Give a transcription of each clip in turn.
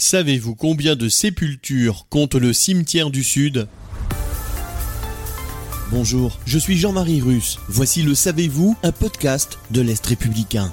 Savez-vous combien de sépultures compte le cimetière du Sud? Bonjour, je suis Jean-Marie Russe. Voici le Savez-vous, un podcast de l'Est républicain.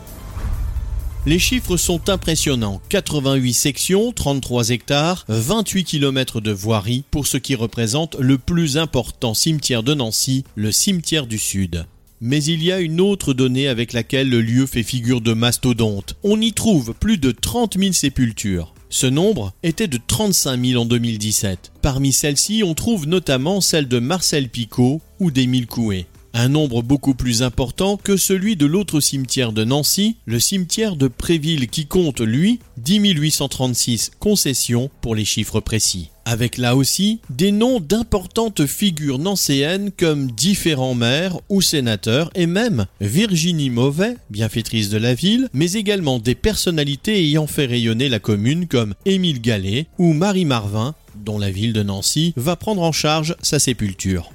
Les chiffres sont impressionnants. 88 sections, 33 hectares, 28 km de voirie pour ce qui représente le plus important cimetière de Nancy, le cimetière du Sud. Mais il y a une autre donnée avec laquelle le lieu fait figure de mastodonte. On y trouve plus de 30 000 sépultures. Ce nombre était de 35 000 en 2017. Parmi celles-ci, on trouve notamment celle de Marcel Picot ou d'Émile Coué. Un nombre beaucoup plus important que celui de l'autre cimetière de Nancy, le cimetière de Préville qui compte, lui, 10 836 concessions pour les chiffres précis. Avec là aussi des noms d'importantes figures nancéennes comme différents maires ou sénateurs et même Virginie Mauvais, bienfaitrice de la ville, mais également des personnalités ayant fait rayonner la commune comme Émile Gallet ou Marie Marvin, dont la ville de Nancy va prendre en charge sa sépulture.